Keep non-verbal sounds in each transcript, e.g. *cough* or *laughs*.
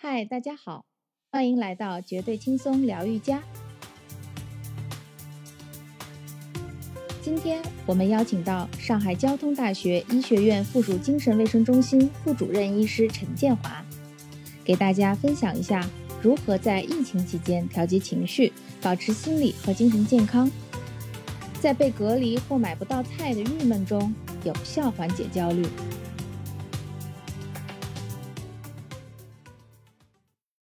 嗨，大家好，欢迎来到绝对轻松疗愈家。今天我们邀请到上海交通大学医学院附属精神卫生中心副主任医师陈建华，给大家分享一下如何在疫情期间调节情绪，保持心理和精神健康，在被隔离或买不到菜的郁闷中有效缓解焦虑。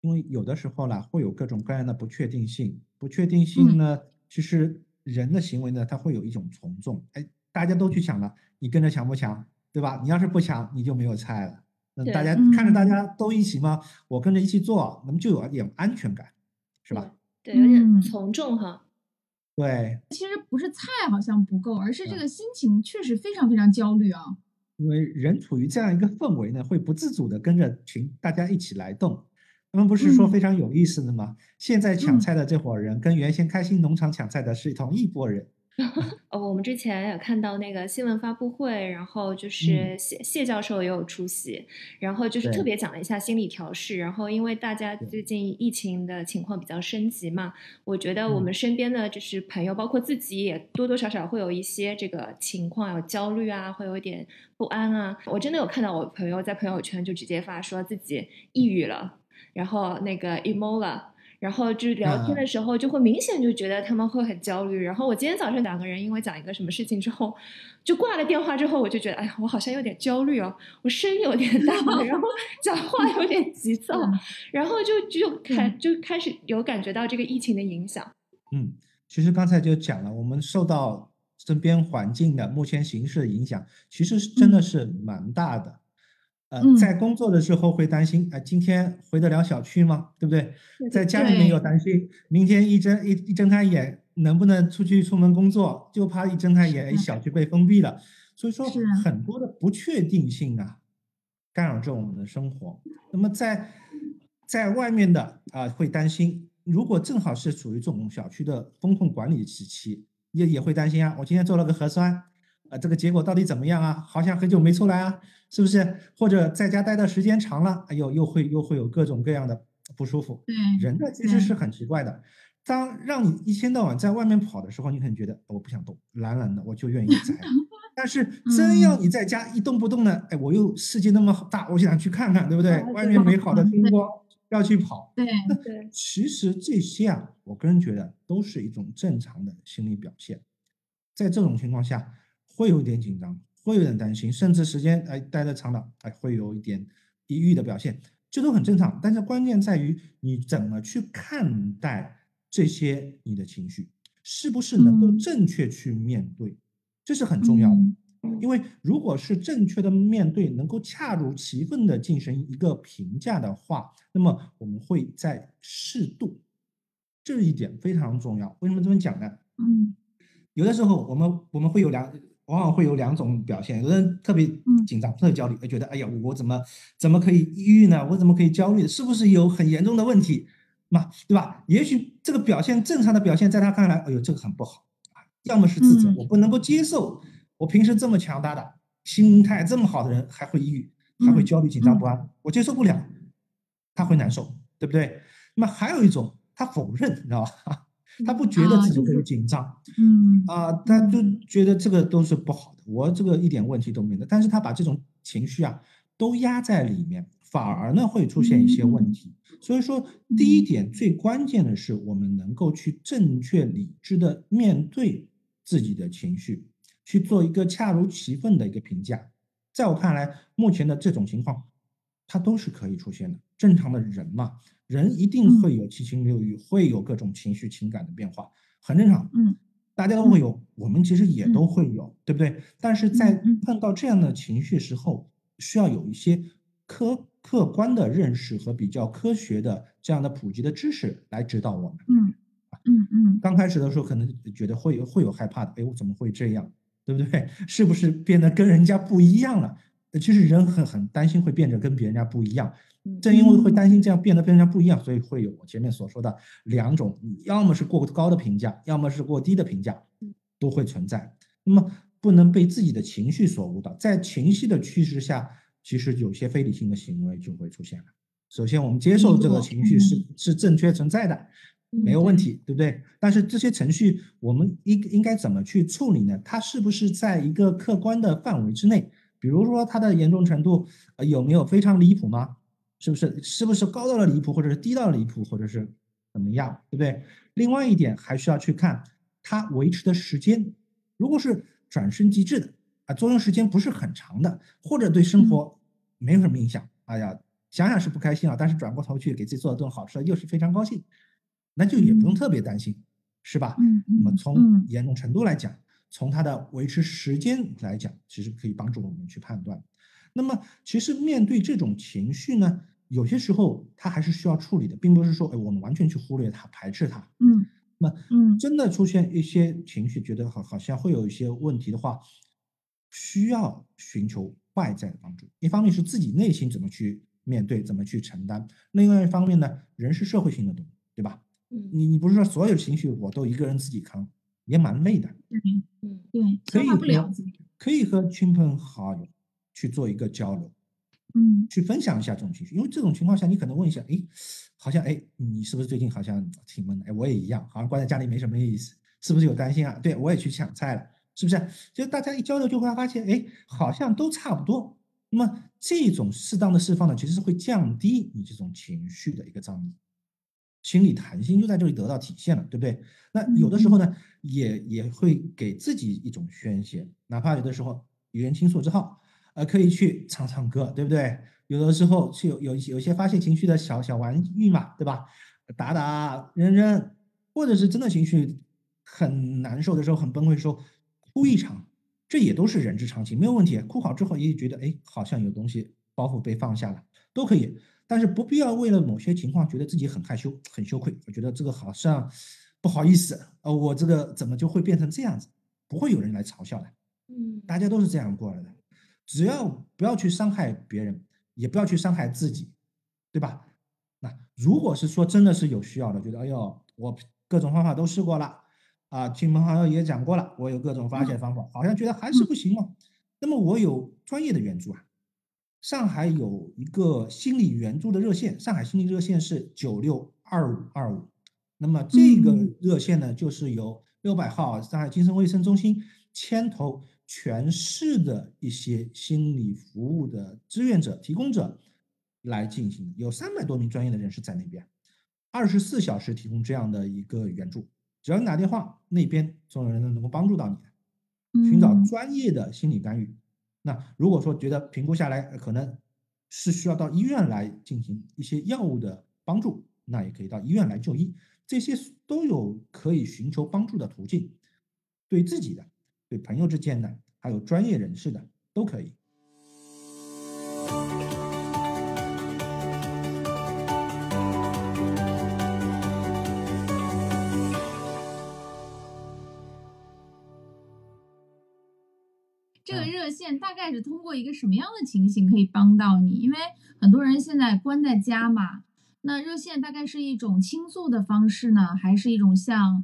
因为有的时候呢，会有各种各样的不确定性，不确定性呢，其实人的行为呢，它会有一种从众。哎，大家都去抢了，你跟着抢不抢，对吧？你要是不抢，你就没有菜了。那大家看着大家都一起嘛，我跟着一起做，那么就有点安全感，是吧？对，有点从众哈。对，其实不是菜好像不够，而是这个心情确实非常非常焦虑啊。因为人处于这样一个氛围呢，会不自主的跟着群大家一起来动。他们不是说非常有意思的吗？现在抢菜的这伙人跟原先开心农场抢菜的是同一拨人。*laughs* 哦，我们之前有看到那个新闻发布会，然后就是谢谢教授也有出席，然后就是特别讲了一下心理调试。然后因为大家最近疫情的情况比较升级嘛，我觉得我们身边的就是朋友，包括自己也多多少少会有一些这个情况，有焦虑啊，会有一点不安啊。我真的有看到我朋友在朋友圈就直接发说自己抑郁了。然后那个 emo 了，然后就聊天的时候就会明显就觉得他们会很焦虑。然后我今天早上两个人因为讲一个什么事情之后，就挂了电话之后，我就觉得哎呀，我好像有点焦虑哦，我声音有点大，然后 *laughs* 讲话有点急躁，然后就就开就开始有感觉到这个疫情的影响。嗯，其实刚才就讲了，我们受到身边环境的目前形势的影响，其实真的是蛮大的。呃，在工作的时候会担心，哎，今天回得了小区吗？对不对？在家里面又担心，明天一睁一一睁开眼能不能出去出门工作，就怕一睁开眼，哎，小区被封闭了。所以说，很多的不确定性啊，干扰着我们的生活。那么在在外面的啊，会担心，如果正好是处于这种小区的风控管理时期，也也会担心啊。我今天做了个核酸。啊，这个结果到底怎么样啊？好像很久没出来啊，是不是？或者在家待的时间长了，哎呦，又会又会有各种各样的不舒服。对，人呢其实是很奇怪的。当让你一天到晚在外面跑的时候，你可能觉得我不想动，懒懒的，我就愿意宅。但是 *laughs* 真要你在家一动不动呢，哎，我又世界那么大，我想去看看，对不对？外面美好的风光要去跑。对对，其实这些啊，我个人觉得都是一种正常的心理表现。在这种情况下。会有点紧张，会有点担心，甚至时间哎待的长了，哎会有一点抑郁的表现，这都很正常。但是关键在于你怎么去看待这些你的情绪，是不是能够正确去面对，这是很重要的。因为如果是正确的面对，能够恰如其分的进行一个评价的话，那么我们会在适度，这一点非常重要。为什么这么讲呢？嗯，有的时候我们我们会有两。往往会有两种表现，有人特别紧张、特别焦虑，会觉得哎呀，我怎么怎么可以抑郁呢？我怎么可以焦虑？是不是有很严重的问题嘛？对吧？也许这个表现正常的表现，在他看来，哎呦，这个很不好啊。要么是自责，我不能够接受，我平时这么强大的、心态这么好的人，还会抑郁，还会焦虑、紧张不安，我接受不了，他会难受，对不对？那么还有一种，他否认，你知道吧？他不觉得自己会紧张，嗯啊，他就觉得这个都是不好的，我这个一点问题都没有。但是他把这种情绪啊都压在里面，反而呢会出现一些问题。所以说，第一点最关键的是我们能够去正确理智的面对自己的情绪，去做一个恰如其分的一个评价。在我看来，目前的这种情况，它都是可以出现的，正常的人嘛。人一定会有七情六欲，会有各种情绪情感的变化，很正常。嗯，大家都会有，我们其实也都会有，对不对？但是在碰到这样的情绪时候，需要有一些客客观的认识和比较科学的这样的普及的知识来指导我们。嗯嗯嗯。刚开始的时候可能觉得会有会有害怕的，哎，我怎么会这样？对不对？*laughs* 是不是变得跟人家不一样了？其实人很很担心会变得跟别人家不一样。正因为会担心这样变得跟人家不一样，所以会有我前面所说的两种，要么是过高的评价，要么是过低的评价，都会存在。那么不能被自己的情绪所误导，在情绪的驱使下，其实有些非理性的行为就会出现了。首先我们接受这个情绪是是正确存在的，没有问题，对不对？但是这些程序我们应应该怎么去处理呢？它是不是在一个客观的范围之内？比如说它的严重程度呃有没有非常离谱吗？是不是是不是高到了离谱，或者是低到了离谱，或者是怎么样，对不对？另外一点还需要去看它维持的时间，如果是转瞬即逝的啊，作用时间不是很长的，或者对生活没有什么影响，哎呀，想想是不开心啊，但是转过头去给自己做了顿好吃的，又是非常高兴，那就也不用特别担心，是吧？那么从严重程度来讲，从它的维持时间来讲，其实可以帮助我们去判断。那么其实面对这种情绪呢？有些时候它还是需要处理的，并不是说，哎，我们完全去忽略它、排斥它。嗯，那嗯，真的出现一些情绪，觉得好好像会有一些问题的话，需要寻求外在的帮助。一方面是自己内心怎么去面对、怎么去承担；另外一方面呢，人是社会性的动物，对吧？嗯，你你不是说所有情绪我都一个人自己扛，也蛮累的。嗯嗯，对，消化不了。可以和亲朋好友去做一个交流。嗯，去分享一下这种情绪，因为这种情况下，你可能问一下，哎，好像哎，你是不是最近好像挺闷的？哎，我也一样，好像关在家里没什么意思，是不是有担心啊？对我也去抢菜了，是不是？就大家一交流，就会发现，哎，好像都差不多。那么这种适当的释放呢，其实是会降低你这种情绪的一个张力，心理弹性就在这里得到体现了，对不对？那有的时候呢，也也会给自己一种宣泄，哪怕有的时候语言倾诉之后。呃，可以去唱唱歌，对不对？有的时候去有有有些发泄情绪的小小玩意嘛，对吧？打打扔扔，或者是真的情绪很难受的时候，很崩溃的时候，哭一场，这也都是人之常情，没有问题。哭好之后也觉得，哎，好像有东西包袱被放下了，都可以。但是不必要为了某些情况觉得自己很害羞、很羞愧。我觉得这个好像不好意思，呃，我这个怎么就会变成这样子？不会有人来嘲笑的，嗯，大家都是这样过来的。只要不要去伤害别人，也不要去伤害自己，对吧？那如果是说真的是有需要的，觉得哎呦，我各种方法都试过了，啊，亲朋好友也讲过了，我有各种发泄方法，好像觉得还是不行哦。那么我有专业的援助啊，上海有一个心理援助的热线，上海心理热线是九六二五二五。那么这个热线呢，就是由六百号上海精神卫生中心牵头。全市的一些心理服务的志愿者、提供者来进行，有三百多名专业的人士在那边，二十四小时提供这样的一个援助。只要你打电话，那边总有人能够帮助到你，寻找专业的心理干预。那如果说觉得评估下来可能是需要到医院来进行一些药物的帮助，那也可以到医院来就医。这些都有可以寻求帮助的途径，对自己的。对朋友之间的，还有专业人士的，都可以。这个热线大概是通过一个什么样的情形可以帮到你？因为很多人现在关在家嘛，那热线大概是一种倾诉的方式呢，还是一种像？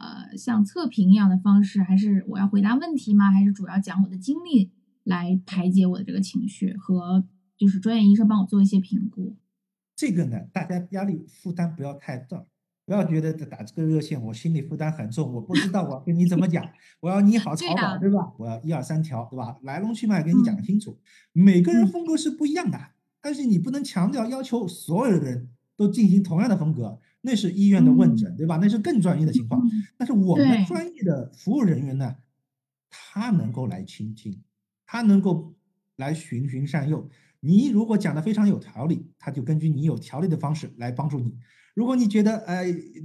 呃，像测评一样的方式，还是我要回答问题吗？还是主要讲我的经历来排解我的这个情绪，和就是专业医生帮我做一些评估。这个呢，大家压力负担不要太大，不要觉得打这个热线我心理负担很重，我不知道我跟你怎么讲，*laughs* 我要你好草稿，对吧？我要一二三条，对吧？来龙去脉给你讲清楚。每个人风格是不一样的，但是你不能强调要求所有的人都进行同样的风格。那是医院的问诊，对吧？那是更专业的情况。但是我们专业的服务人员呢，他能够来倾听，他能够来循循善诱。你如果讲的非常有条理，他就根据你有条理的方式来帮助你。如果你觉得呃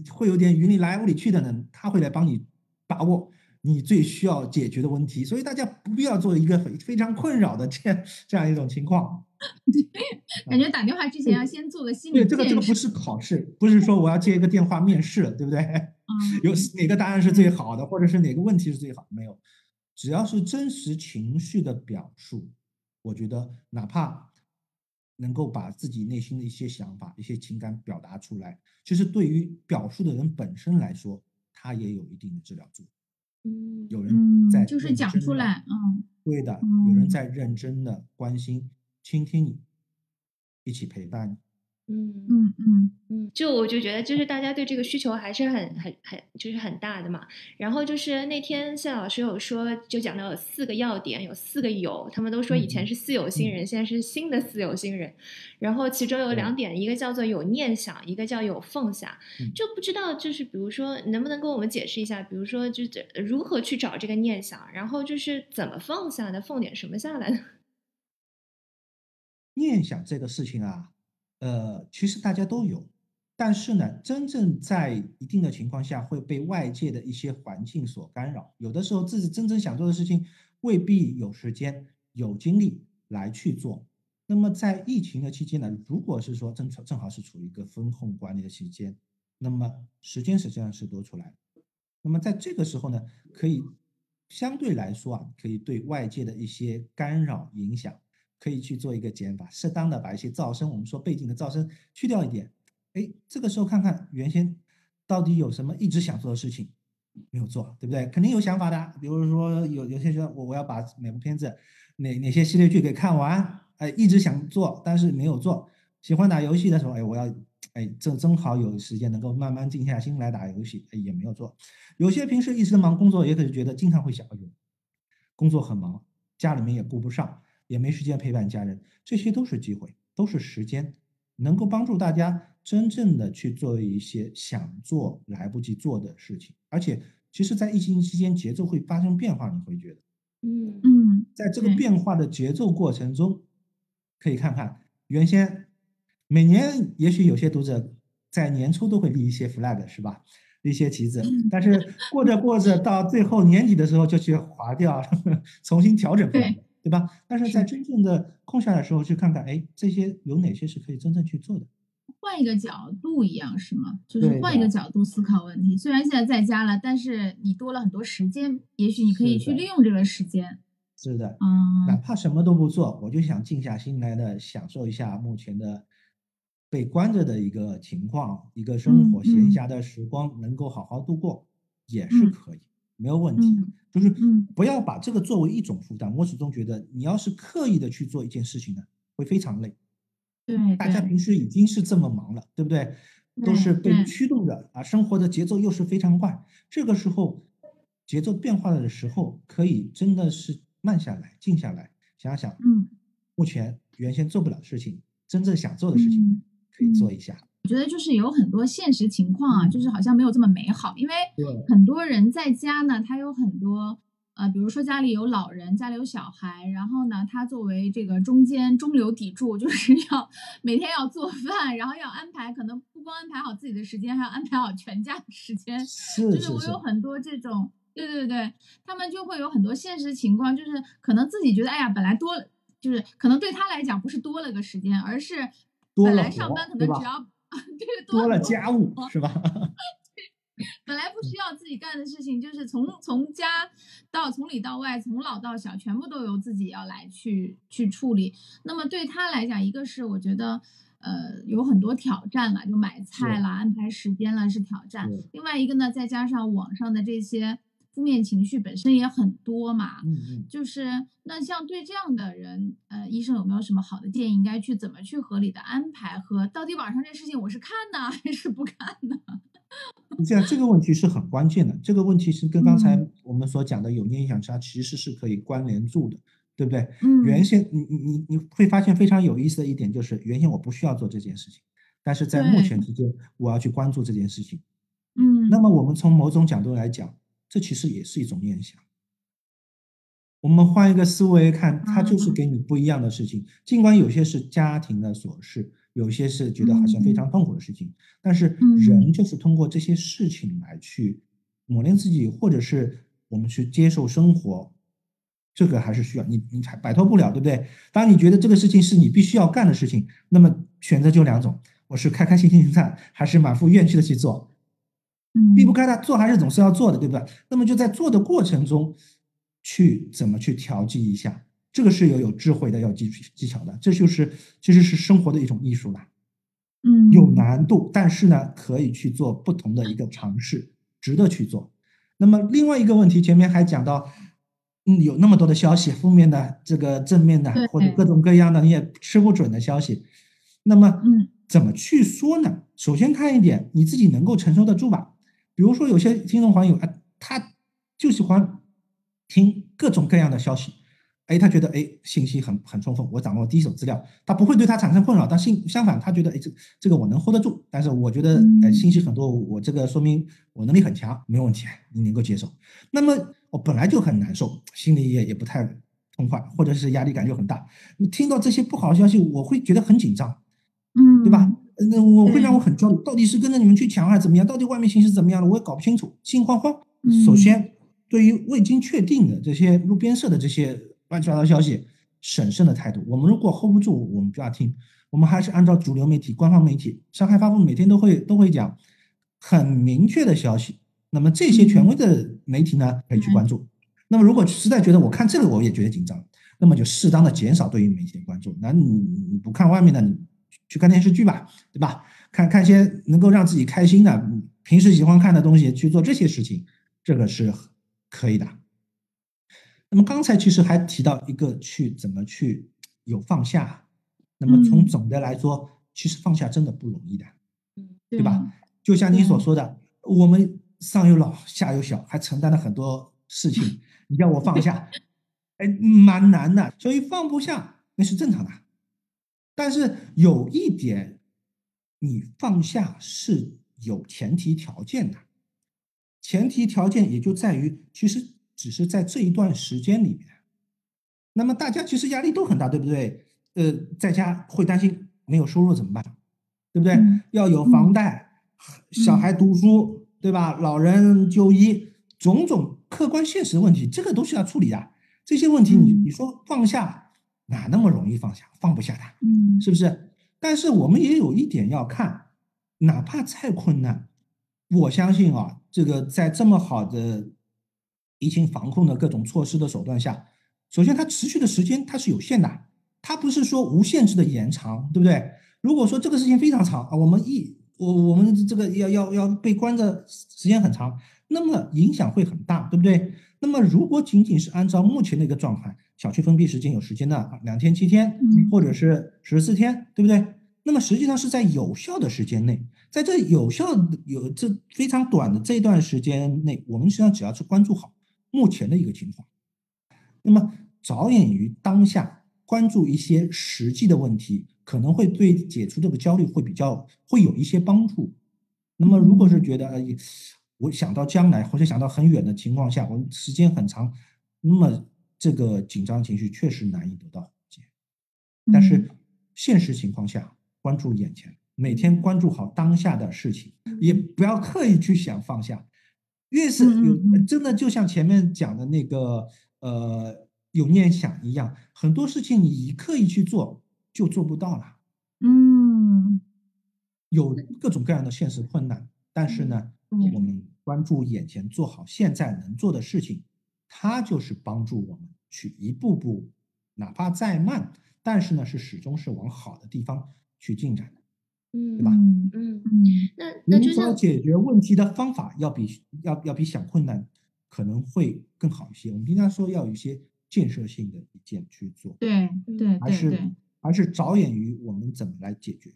会有点云里来雾里去的呢，他会来帮你把握你最需要解决的问题。所以大家不必要做一个非非常困扰的这样 *laughs* 这样一种情况。*laughs* 感觉打电话之前要先做个心理对，这个这个不是考试，不是说我要接一个电话面试，对不对？嗯，*laughs* 有哪个答案是最好的，或者是哪个问题是最好？没有，只要是真实情绪的表述，我觉得哪怕能够把自己内心的一些想法、一些情感表达出来，其实对于表述的人本身来说，他也有一定的治疗作用。嗯，有人在就是讲出来，嗯，对的，有人在认真的关心。倾听你，一起陪伴你，嗯嗯嗯嗯，就我就觉得，就是大家对这个需求还是很很很就是很大的嘛。然后就是那天谢老师有说，就讲到有四个要点，有四个有，他们都说以前是四有新人，现在是新的四有新人。然后其中有两点，一个叫做有念想，一个叫有放下。就不知道就是比如说，能不能跟我们解释一下，比如说就是如何去找这个念想，然后就是怎么放下的，放点什么下来呢？*laughs* 念想这个事情啊。呃，其实大家都有，但是呢，真正在一定的情况下会被外界的一些环境所干扰，有的时候自己真正想做的事情未必有时间、有精力来去做。那么在疫情的期间呢，如果是说正正好是处于一个风控管理的期间，那么时间实际上是多出来。那么在这个时候呢，可以相对来说啊，可以对外界的一些干扰影响。可以去做一个减法，适当的把一些噪声，我们说背景的噪声去掉一点。哎，这个时候看看原先到底有什么一直想做的事情没有做，对不对？肯定有想法的。比如说有有些说我我要把哪部片子哪哪些系列剧给看完，哎，一直想做但是没有做。喜欢打游戏的时候，哎，我要哎正正好有时间能够慢慢静下心来打游戏，哎，也没有做。有些平时一直忙工作，也可能觉得经常会想，哎呦，工作很忙，家里面也顾不上。也没时间陪伴家人，这些都是机会，都是时间，能够帮助大家真正的去做一些想做来不及做的事情。而且，其实，在疫情期间，节奏会发生变化，你会觉得，嗯嗯，在这个变化的节奏过程中，可以看看原先每年也许有些读者在年初都会立一些 flag，是吧？立一些旗子，但是过着过着到最后年底的时候就去划掉，*laughs* 重新调整。对吧？但是在真正的空下来的时候，去看看，哎，这些有哪些是可以真正去做的？换一个角度一样是吗？就是换一个角度思考问题。虽然现在在家了，但是你多了很多时间，也许你可以去利用这个时间。是的，嗯，哪怕什么都不做，我就想静下心来的享受一下目前的被关着的一个情况，一个生活闲暇的时光，能够好好度过，也是可以。没有问题，就是不要把这个作为一种负担。我始终觉得，你要是刻意的去做一件事情呢，会非常累。对，大家平时已经是这么忙了，对不对？都是被驱动着啊，生活的节奏又是非常快。这个时候节奏变化的时候，可以真的是慢下来，静下来，想想，嗯，目前原先做不了事情，真正想做的事情，可以做一下。我觉得就是有很多现实情况啊，就是好像没有这么美好，因为很多人在家呢，他有很多呃，比如说家里有老人，家里有小孩，然后呢，他作为这个中间中流砥柱，就是要每天要做饭，然后要安排，可能不光安排好自己的时间，还要安排好全家的时间。是就是我有很多这种，对对对，他们就会有很多现实情况，就是可能自己觉得，哎呀，本来多，就是可能对他来讲不是多了个时间，而是本来上班可能只要。*laughs* 这个多了家务是吧？*laughs* 本来不需要自己干的事情，就是从从家到从里到外，从老到小，全部都由自己要来去去处理。那么对他来讲，一个是我觉得呃有很多挑战了，就买菜啦、安排时间啦是挑战。另外一个呢，再加上网上的这些。负面情绪本身也很多嘛，嗯嗯，就是那像对这样的人，呃，医生有没有什么好的建议？应该去怎么去合理的安排？和到底网上这事情我是看呢还是不看呢？*laughs* 这样这个问题是很关键的，这个问题是跟刚才我们所讲的有念想差其实是可以关联住的，对不对？嗯，原先你你你你会发现非常有意思的一点就是，原先我不需要做这件事情，但是在目前之间我要去关注这件事情，嗯，那么我们从某种角度来讲。这其实也是一种念想。我们换一个思维看，它就是给你不一样的事情。尽管有些是家庭的琐事，有些是觉得好像非常痛苦的事情，但是人就是通过这些事情来去磨练自己，或者是我们去接受生活。这个还是需要你，你才摆脱不了，对不对？当你觉得这个事情是你必须要干的事情，那么选择就两种：我是开开心心去干，还是满腹怨气的去做。避不开的，做还是总是要做的，对吧？那么就在做的过程中，去怎么去调剂一下，这个是有有智慧的，要技技巧的，这就是其实是生活的一种艺术了。嗯，有难度，但是呢，可以去做不同的一个尝试，值得去做。那么另外一个问题，前面还讲到，嗯，有那么多的消息，负面的、这个正面的，或者各种各样的，你也吃不准的消息。那么，嗯。怎么去说呢？首先看一点，你自己能够承受得住吧。比如说有些听众朋友啊，他就喜欢听各种各样的消息。哎，他觉得哎，信息很很充分，我掌握第一手资料，他不会对他产生困扰。但信相反，他觉得哎，这这个我能 hold 得住。但是我觉得哎，信息很多，我这个说明我能力很强，没有问题，你能够接受。那么我本来就很难受，心里也也不太痛快，或者是压力感就很大。你听到这些不好的消息，我会觉得很紧张，嗯，对吧？那我会让我很焦虑，到底是跟着你们去抢还是怎么样？到底外面形势怎么样了？我也搞不清楚，心慌慌。首先，对于未经确定的这些路边社的这些。乱七八糟消息，审慎的态度。我们如果 hold 不住，我们不要听。我们还是按照主流媒体、官方媒体，上海发布每天都会都会讲很明确的消息。那么这些权威的媒体呢，可以去关注。那么如果实在觉得我看这个我也觉得紧张，那么就适当的减少对于媒体的关注。那你你不看外面的，你去看电视剧吧，对吧？看看些能够让自己开心的，平时喜欢看的东西，去做这些事情，这个是可以的。那么刚才其实还提到一个去怎么去有放下，那么从总的来说，其实放下真的不容易的，对吧？就像你所说的，我们上有老下有小，还承担了很多事情，*laughs* 你叫我放下，哎，蛮难的。所以放不下那是正常的，但是有一点，你放下是有前提条件的，前提条件也就在于其实。只是在这一段时间里面，那么大家其实压力都很大，对不对？呃，在家会担心没有收入怎么办，对不对？要有房贷，小孩读书，对吧？老人就医，种种客观现实问题，这个都是要处理的。这些问题，你你说放下哪那么容易放下？放不下他，嗯，是不是？但是我们也有一点要看，哪怕再困难，我相信啊，这个在这么好的。疫情防控的各种措施的手段下，首先它持续的时间它是有限的，它不是说无限制的延长，对不对？如果说这个事情非常长啊，我们一我我们这个要要要被关着时间很长，那么影响会很大，对不对？那么如果仅仅是按照目前的一个状态，小区封闭时间有时间的两天、七天，或者是十四天，对不对？那么实际上是在有效的时间内，在这有效有这非常短的这段时间内，我们实际上只要是关注好。目前的一个情况，那么着眼于当下，关注一些实际的问题，可能会对解除这个焦虑会比较会有一些帮助。那么如果是觉得呃，我想到将来或者想到很远的情况下，我时间很长，那么这个紧张情绪确实难以得到缓解。但是现实情况下，关注眼前，每天关注好当下的事情，也不要刻意去想放下。越是有真的，就像前面讲的那个，呃，有念想一样，很多事情你刻意去做就做不到了。嗯，有各种各样的现实困难，但是呢，我们关注眼前，做好现在能做的事情，它就是帮助我们去一步步，哪怕再慢，但是呢，是始终是往好的地方去进展的。嗯，对吧？嗯嗯，那那就像解决问题的方法要比要要比想困难可能会更好一些。我们经常说要有一些建设性的意见去做，对对还是还是着眼于我们怎么来解决。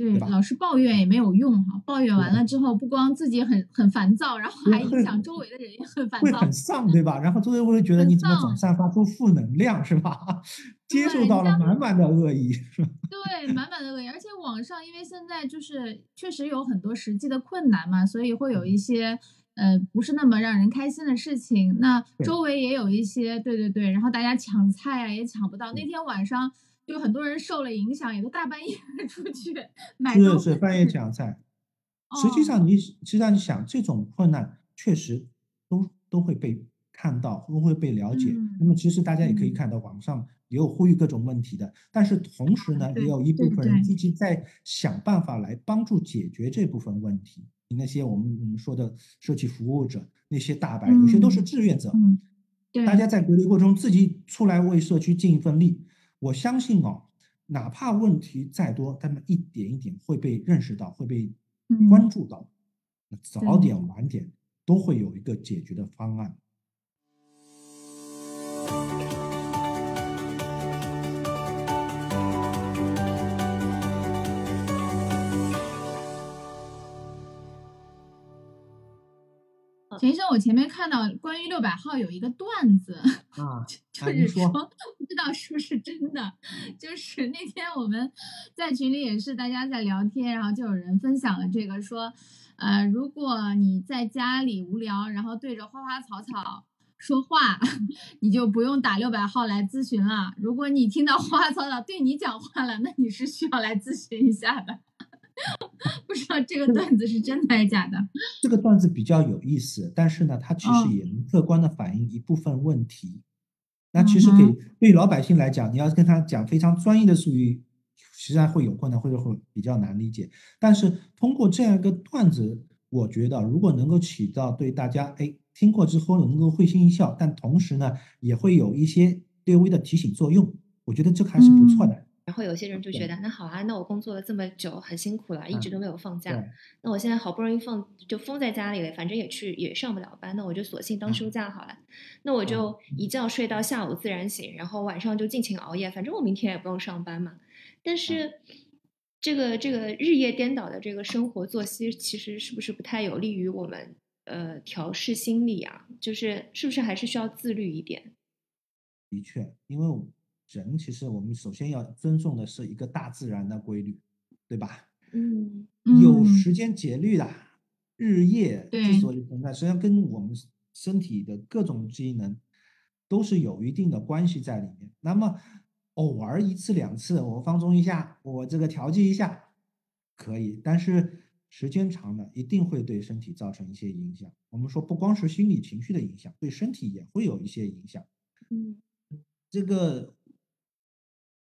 对，老是抱怨也没有用哈，抱怨完了之后，不光自己很很烦躁，然后还影响周围的人也很烦躁，会很丧，对吧？然后周围会觉得你怎么总散发出负能量，是吧？*laughs* 接受到了满满的恶意，是吧？*laughs* 对，满满的恶意。而且网上因为现在就是确实有很多实际的困难嘛，所以会有一些呃不是那么让人开心的事情。那周围也有一些，对对对，然后大家抢菜啊也抢不到。那天晚上。就很多人受了影响，也都大半夜出去买是是半夜抢菜。实际上，你实际上你想，这种困难确实都都会被看到，都会被了解。那么，其实大家也可以看到，网上也有呼吁各种问题的。但是同时呢，也有一部分人一直在想办法来帮助解决这部分问题。那些我们我们说的社区服务者，那些大白，有些都是志愿者。嗯，对，大家在隔离过程中自己出来为社区尽一份力。我相信哦，哪怕问题再多，他们一点一点会被认识到，会被关注到，早点晚点都会有一个解决的方案。陈医生，我前面看到关于六百号有一个段子啊，*laughs* 就是说不知道是不是真的，就是那天我们在群里也是大家在聊天，然后就有人分享了这个说，呃，如果你在家里无聊，然后对着花花草草。说话，*laughs* 你就不用打六百号来咨询了。如果你听到花花草草对你讲话了，那你是需要来咨询一下的。*laughs* 不知道这个段子是真的还是假的？这个段子比较有意思，但是呢，它其实也能客观的反映一部分问题。那其实给对于老百姓来讲，你要跟他讲非常专业的术语，实际上会有困难，或者会比较难理解。但是通过这样一个段子，我觉得如果能够起到对大家哎。听过之后能够会心一笑，但同时呢，也会有一些略微的提醒作用。我觉得这还是不错的。然后有些人就觉得，那好啊，那我工作了这么久，很辛苦了，一直都没有放假。那我现在好不容易放，就封在家里了，反正也去也上不了班，那我就索性当休假好了。那我就一觉睡到下午自然醒，然后晚上就尽情熬夜，反正我明天也不用上班嘛。但是这个这个日夜颠倒的这个生活作息，其实是不是不太有利于我们？呃，调试心理啊，就是是不是还是需要自律一点？的确，因为人其实我们首先要尊重的是一个大自然的规律，对吧？嗯，有时间节律的日夜之所以存在，实际上跟我们身体的各种机能都是有一定的关系在里面。那么偶尔一次两次，我放松一下，我这个调剂一下可以，但是。时间长了，一定会对身体造成一些影响。我们说，不光是心理情绪的影响，对身体也会有一些影响。嗯，这个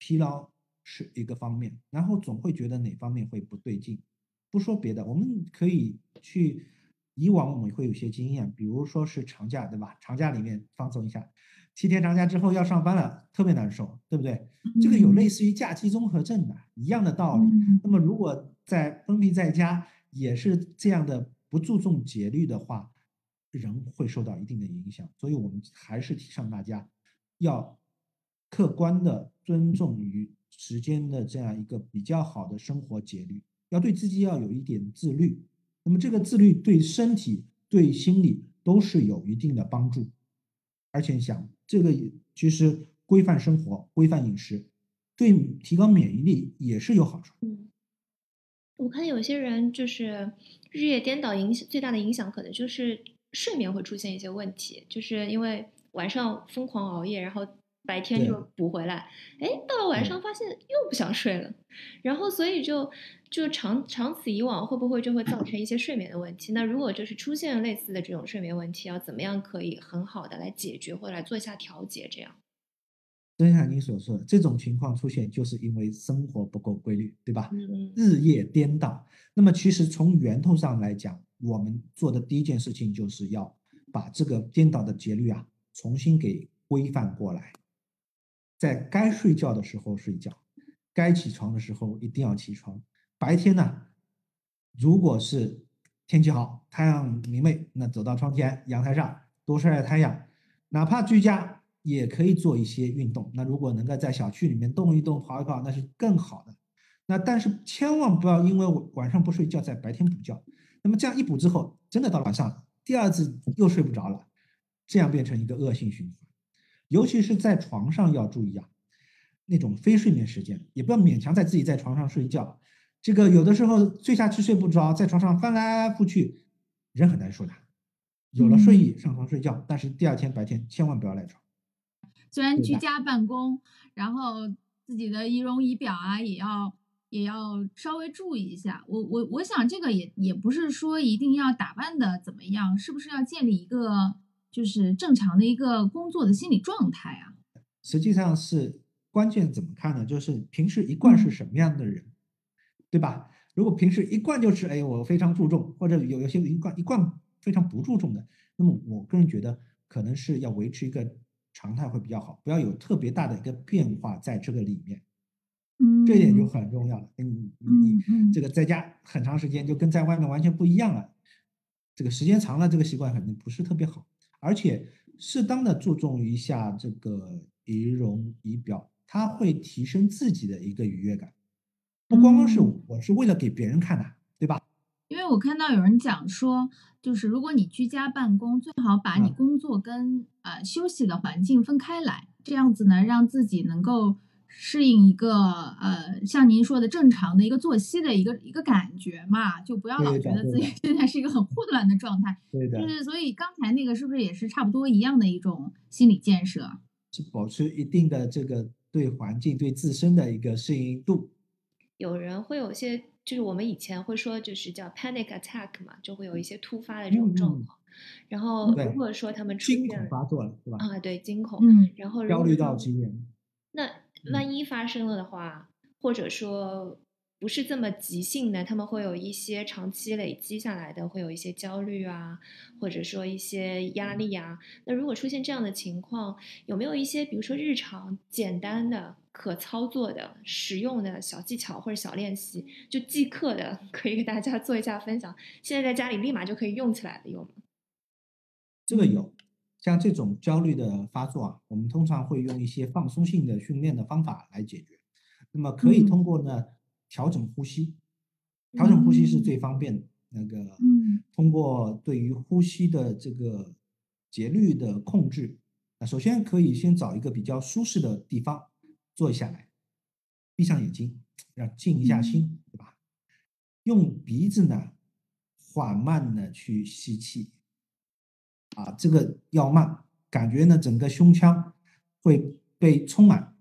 疲劳是一个方面，然后总会觉得哪方面会不对劲。不说别的，我们可以去，以往我们会有些经验，比如说是长假，对吧？长假里面放松一下，七天长假之后要上班了，特别难受，对不对？这个有类似于假期综合症的一样的道理。那么如果在封闭在家也是这样的，不注重节律的话，人会受到一定的影响。所以我们还是提倡大家要客观的尊重于时间的这样一个比较好的生活节律，要对自己要有一点自律。那么这个自律对身体、对心理都是有一定的帮助。而且想这个其实规范生活、规范饮食，对提高免疫力也是有好处。我看有些人就是日夜颠倒，影响最大的影响可能就是睡眠会出现一些问题，就是因为晚上疯狂熬夜，然后白天就补回来，哎，到了晚上发现又不想睡了，然后所以就就长长此以往，会不会就会造成一些睡眠的问题？那如果就是出现类似的这种睡眠问题，要怎么样可以很好的来解决或者来做一下调节？这样？正像您所说的，这种情况出现，就是因为生活不够规律，对吧？嗯日夜颠倒。那么，其实从源头上来讲，我们做的第一件事情就是要把这个颠倒的节律啊，重新给规范过来。在该睡觉的时候睡觉，该起床的时候一定要起床。白天呢，如果是天气好，太阳明媚，那走到窗前阳台上多晒晒太阳，哪怕居家。也可以做一些运动。那如果能够在小区里面动一动、跑一跑，那是更好的。那但是千万不要因为晚上不睡觉，在白天补觉。那么这样一补之后，真的到了晚上，第二次又睡不着了，这样变成一个恶性循环。尤其是在床上要注意啊，那种非睡眠时间，也不要勉强在自己在床上睡觉。这个有的时候睡下去睡不着，在床上翻来覆去，人很难受的。有了睡意上床睡觉，但是第二天白天千万不要赖床。虽然居家办公，然后自己的仪容仪表啊，也要也要稍微注意一下。我我我想这个也也不是说一定要打扮的怎么样，是不是要建立一个就是正常的一个工作的心理状态啊？实际上是关键怎么看呢？就是平时一贯是什么样的人，对吧？如果平时一贯就是哎我非常注重，或者有有些一贯一贯非常不注重的，那么我个人觉得可能是要维持一个。常态会比较好，不要有特别大的一个变化在这个里面，嗯，这一点就很重要了。你你这个在家很长时间就跟在外面完全不一样了，这个时间长了，这个习惯肯定不是特别好。而且适当的注重一下这个仪容仪表，它会提升自己的一个愉悦感，不光光是我是为了给别人看的，对吧？因为为我看到有人讲说，就是如果你居家办公，最好把你工作跟呃休息的环境分开来，这样子呢，让自己能够适应一个呃像您说的正常的一个作息的一个一个感觉嘛，就不要老觉得自己现在是一个很混乱的状态。对的。就是所以刚才那个是不是也是差不多一样的一种心理建设？是保持一定的这个对环境、对自身的一个适应度。有人会有些，就是我们以前会说，就是叫 panic attack 嘛，就会有一些突发的这种状况。然后如果说他们出现惊恐发作了，对吧？啊，对，惊恐。嗯。然后焦虑到极点。那万一发生了的话，或者说。不是这么急性的，他们会有一些长期累积下来的，会有一些焦虑啊，或者说一些压力啊。那如果出现这样的情况，有没有一些，比如说日常简单的、可操作的、实用的小技巧或者小练习，就即刻的 *laughs* 可以给大家做一下分享？现在在家里立马就可以用起来的，有吗？这个有，像这种焦虑的发作啊，我们通常会用一些放松性的训练的方法来解决。那么可以通过呢。调整呼吸，调整呼吸是最方便的。那个，通过对于呼吸的这个节律的控制，啊首先可以先找一个比较舒适的地方坐下来，闭上眼睛，让静一下心，对吧？用鼻子呢，缓慢的去吸气，啊，这个要慢，感觉呢整个胸腔会被充满，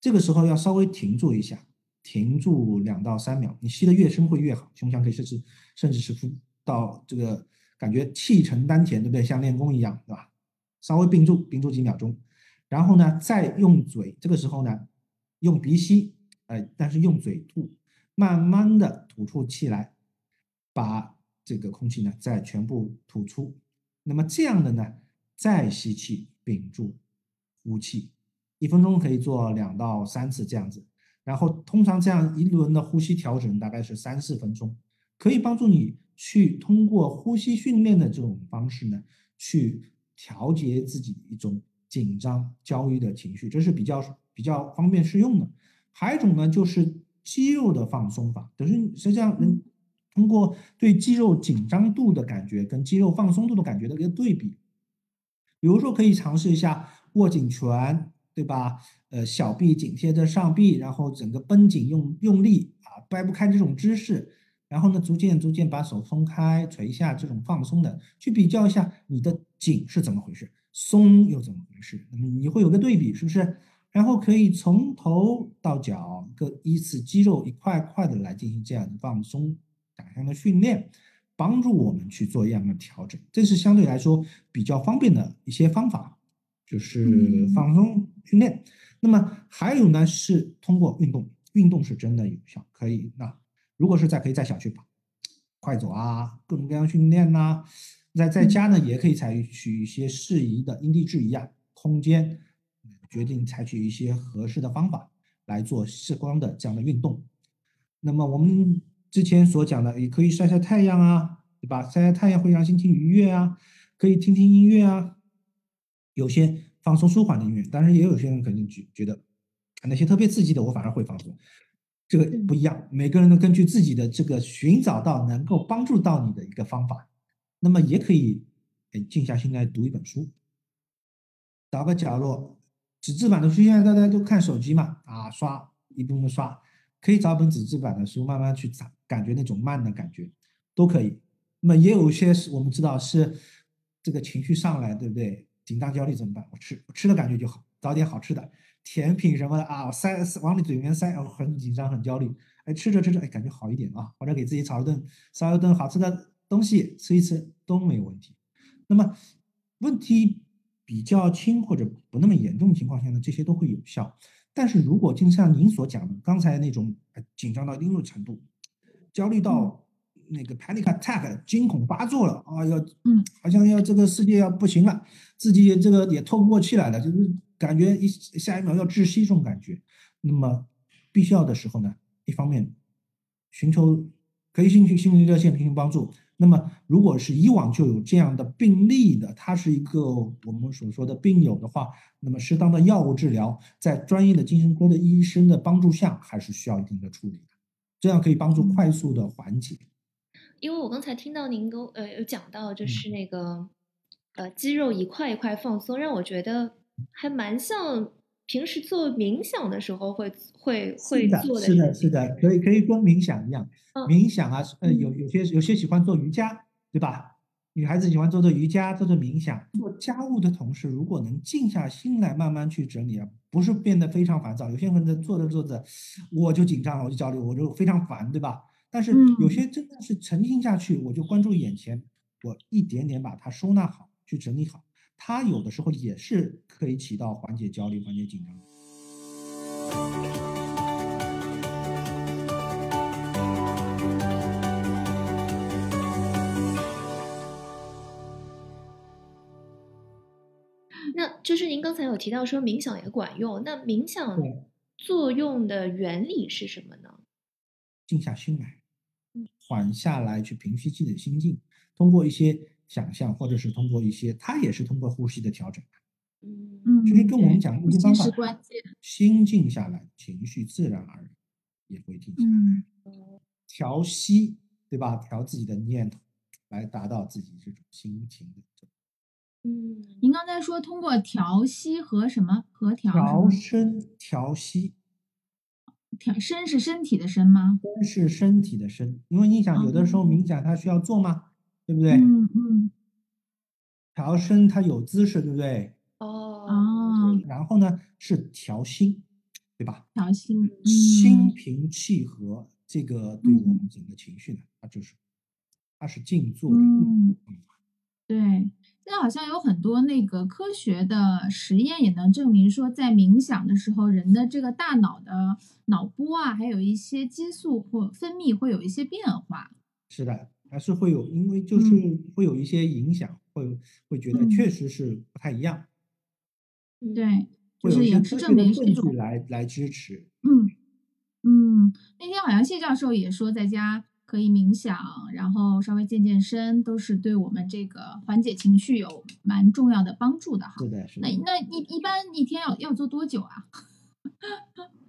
这个时候要稍微停住一下。停住两到三秒，你吸的越深会越好，胸腔可以甚至甚至是呼到这个感觉气沉丹田，对不对？像练功一样，对吧？稍微屏住，屏住几秒钟，然后呢，再用嘴，这个时候呢，用鼻吸，呃，但是用嘴吐，慢慢的吐出气来，把这个空气呢再全部吐出。那么这样的呢，再吸气，屏住，呼气，一分钟可以做两到三次这样子。然后通常这样一轮的呼吸调整大概是三四分钟，可以帮助你去通过呼吸训练的这种方式呢，去调节自己一种紧张、焦虑的情绪，这是比较比较方便适用的。还有一种呢，就是肌肉的放松法，就是实际上能通过对肌肉紧张度的感觉跟肌肉放松度的感觉的一个对比，比如说可以尝试一下握紧拳。对吧？呃，小臂紧贴着上臂，然后整个绷紧，用用力啊，掰不开这种姿势。然后呢，逐渐逐渐把手松开，垂下，这种放松的，去比较一下你的紧是怎么回事，松又怎么回事？那么你会有个对比，是不是？然后可以从头到脚各依次肌肉一块块的来进行这样的放松、改善的训练，帮助我们去做一样的调整。这是相对来说比较方便的一些方法。就是放松训练，那么还有呢是通过运动，运动是真的有效，可以那如果是在可以在小区跑、快走啊，各种各样训练呐，在在家呢也可以采取一些适宜的因地制宜啊，空间决定采取一些合适的方法来做适光的这样的运动。那么我们之前所讲的，也可以晒晒太阳啊，对吧？晒晒太阳会让心情愉悦啊，可以听听音乐啊。有些放松舒缓的音乐，当然也有些人肯定觉觉得那些特别刺激的，我反而会放松。这个不一样，每个人都根据自己的这个寻找到能够帮助到你的一个方法。那么也可以，哎，静下心来读一本书，找个角落，纸质版的书现在大家都看手机嘛，啊，刷一部分刷，可以找本纸质版的书，慢慢去感感觉那种慢的感觉，都可以。那么也有一些是我们知道是这个情绪上来，对不对？紧张焦虑怎么办？我吃，我吃的感觉就好，找点好吃的，甜品什么的啊，塞往你嘴里面塞，很紧张很焦虑，哎，吃着吃着，哎，感觉好一点啊，或者给自己炒一顿烧一顿好吃的东西吃一吃都没有问题。那么问题比较轻或者不那么严重情况下呢，这些都会有效。但是如果就像您所讲的刚才那种紧张到一定程度，焦虑到。那个 panic attack 惊恐发作了啊，要嗯，好像要这个世界要不行了，自己这个也透不过气来了，就是感觉一下一秒要窒息这种感觉。那么必须要的时候呢，一方面寻求可以心去心理热线进行帮助。那么如果是以往就有这样的病例的，他是一个我们所说的病友的话，那么适当的药物治疗，在专业的精神科的医生的帮助下，还是需要一定的处理的，这样可以帮助快速的缓解。因为我刚才听到您跟呃有讲到，就是那个呃肌肉一块一块放松，让我觉得还蛮像平时做冥想的时候会会会做的。是的，是的，可以可以跟冥想一样，冥想啊，呃有有些有些喜欢做瑜伽，对吧？女孩子喜欢做做瑜伽，做做冥想，做家务的同时，如果能静下心来慢慢去整理啊，不是变得非常烦躁。有些人在做着做着，我就紧张了，我就焦虑，我就非常烦，对吧？但是有些真的是沉浸下去，我就关注眼前，我一点点把它收纳好，去整理好，它有的时候也是可以起到缓解焦虑、缓解紧张。那就是您刚才有提到说冥想也管用，那冥想作用的原理是什么呢？静下心来，缓下来，去平息自己的心境，通过一些想象，或者是通过一些，它也是通过呼吸的调整。嗯嗯，其实跟我们讲呼吸方法，关键。心静下来，情绪自然而然也会静下来。调息，对吧？调自己的念头，来达到自己这种心情的。嗯，您刚才说通过调息和什么和调？调身调息。调身是身体的身吗？身是身体的身，因为你想，有的时候冥想它需要做吗？对不对？嗯嗯。调身它有姿势，对不对？哦哦。然后呢是调心，对吧？调心，心平气和，这个对我们整个情绪呢，它就是它是静坐的嗯，对。现在好像有很多那个科学的实验也能证明说，在冥想的时候，人的这个大脑的脑波啊，还有一些激素或分泌会有一些变化。是的，还是会有，因为就是会有一些影响，会会觉得确实是不太一样。对，就是也是证明是一种来来支持。嗯嗯，那天好像谢教授也说在家。可以冥想，然后稍微健健身，都是对我们这个缓解情绪有蛮重要的帮助的哈。是的，是的。那那一一般一天要要做多久啊？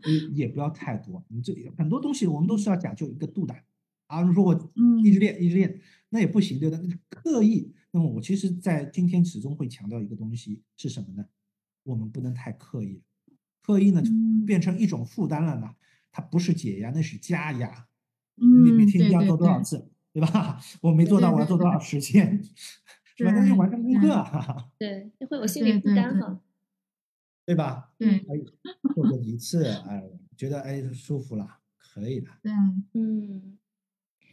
也也不要太多，你这很多东西我们都是要讲究一个度的啊。如说我一直练一直练，那也不行，对的。刻意，那么我其实，在今天始终会强调一个东西是什么呢？我们不能太刻意，刻意呢就变成一种负担了呢。它不是解压，那是加压。你每天要做多少次，对吧？*laughs* 我没做到，我要做多少时间？是吧？那就完成功课。*laughs* 对，会有心理负担哈，对吧？对，做过一次，哎，觉得哎舒服了，可以了。对，嗯，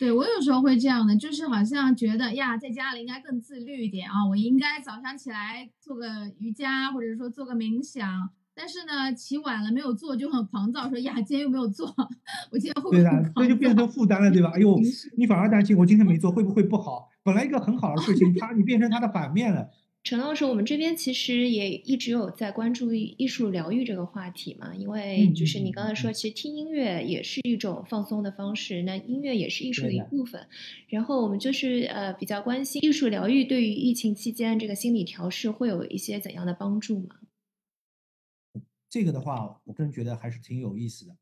对我有时候会这样的，就是好像觉得呀，在家里应该更自律一点啊，我应该早上起来做个瑜伽，或者说做个冥想。但是呢，起晚了没有做就很狂躁，说呀，今天又没有做，我今天会不会？对的，这就变成负担了，对吧？哎呦，你反而担心我今天没做会不会不好？本来一个很好的事情，*laughs* 它你变成它的反面了。陈老师，我们这边其实也一直有在关注艺术疗愈这个话题嘛，因为就是你刚才说，其实听音乐也是一种放松的方式，那音乐也是艺术的一部分。然后我们就是呃比较关心艺术疗愈对于疫情期间这个心理调试会有一些怎样的帮助吗？这个的话，我个人觉得还是挺有意思的，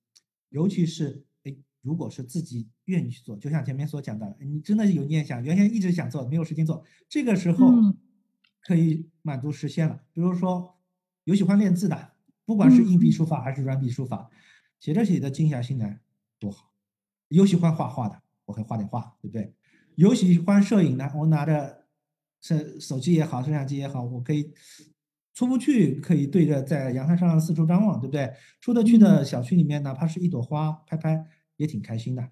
尤其是哎，如果是自己愿意去做，就像前面所讲的，你真的有念想，原先一直想做，没有时间做，这个时候可以满足实现了。比如说有喜欢练字的，不管是硬笔书法还是软笔书法，写着写着静下心来多好。有喜欢画画的，我可以画点画，对不对？有喜欢摄影的，我拿着摄手机也好，摄像机也好，我可以。出不去可以对着在阳台上四处张望，对不对？出得去的小区里面，哪怕是一朵花拍拍，也挺开心的。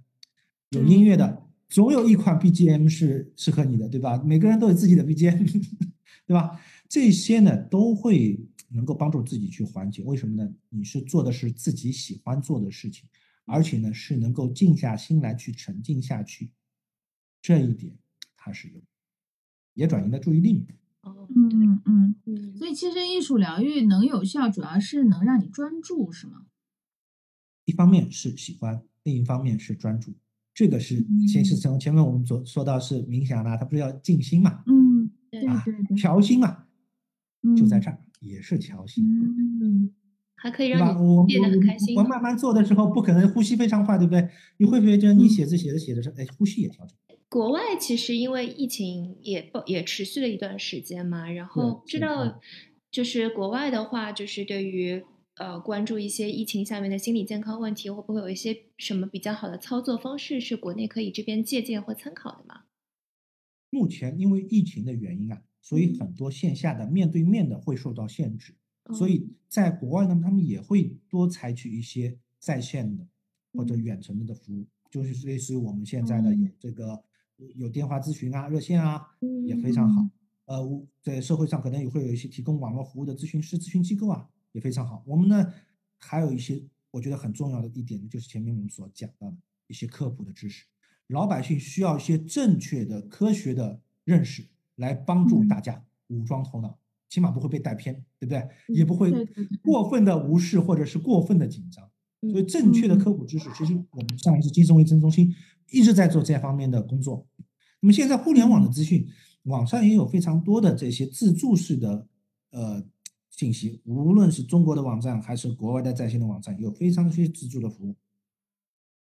有音乐的，总有一款 BGM 是适合你的，对吧？每个人都有自己的 BGM，对吧？这些呢都会能够帮助自己去缓解。为什么呢？你是做的是自己喜欢做的事情，而且呢是能够静下心来去沉浸下去，这一点它是有，也转移了注意力。嗯嗯嗯，所以其实艺术疗愈能有效，主要是能让你专注，是吗？一方面是喜欢，另一方面是专注。这个是先是从前面我们所说到是冥想啦，它不是要静心嘛？嗯，对对对，调心嘛，就在这儿也是调心。嗯，还可以让你变得很开心。我慢慢做的时候，不可能呼吸非常快，对不对？你会不会觉得你写字写着写着，哎，呼吸也调整？国外其实因为疫情也也持续了一段时间嘛，然后知道就是国外的话，就是对于呃关注一些疫情下面的心理健康问题，会不会有一些什么比较好的操作方式是国内可以这边借鉴或参考的吗？目前因为疫情的原因啊，所以很多线下的面对面的会受到限制，所以在国外呢，他们也会多采取一些在线的或者远程的服务，就是类似于我们现在的有这个。有电话咨询啊，热线啊，也非常好。呃，在社会上可能也会有一些提供网络服务的咨询师、咨询机构啊，也非常好。我们呢，还有一些我觉得很重要的一点，就是前面我们所讲到的一些科普的知识。老百姓需要一些正确的、科学的认识，来帮助大家武装头脑，起码不会被带偏，对不对？也不会过分的无视或者是过分的紧张。所以，正确的科普知识，其实我们上一次精神卫生中心一直在做这方面的工作。那么，现在互联网的资讯，网上也有非常多的这些自助式的呃信息，无论是中国的网站还是国外的在线的网站，有非常些自助的服务。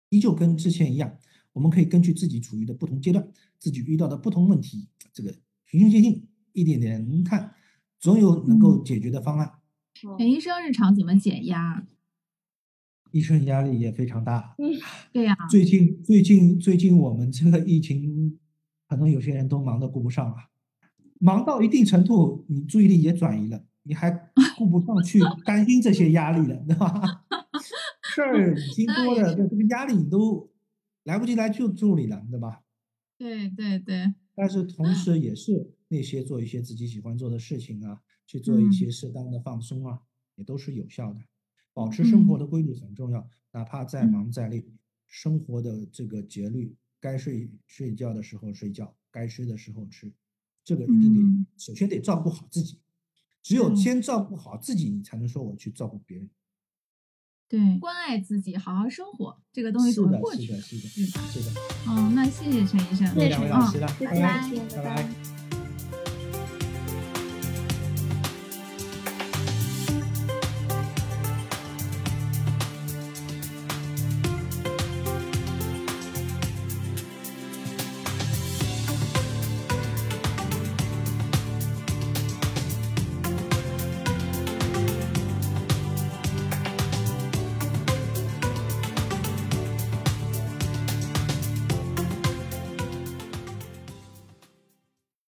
依旧跟之前一样，我们可以根据自己处于的不同阶段，自己遇到的不同问题，这个循序渐进，一点点看，总有能够解决的方案。陈医生日常怎么减压？医生压力也非常大，嗯，对呀。最近最近最近我们这个疫情，可能有些人都忙得顾不上了，忙到一定程度，你注意力也转移了，你还顾不上去 *laughs* 担心这些压力了，对吧？*laughs* 事儿已经多了，这个压力你都来不及来就助理了，对吧？对对对。但是同时也是那些做一些自己喜欢做的事情啊，去做一些适当的放松啊，也都是有效的。保持生活的规律很重要，哪怕再忙再累，生活的这个节律，该睡睡觉的时候睡觉，该吃的时候吃，这个一定得首先得照顾好自己，只有先照顾好自己，你才能说我去照顾别人。对，关爱自己，好好生活，这个东西总会过去的，是的，是的，是的。嗯，那谢谢陈医生，谢谢两位老师了，拜拜，拜拜。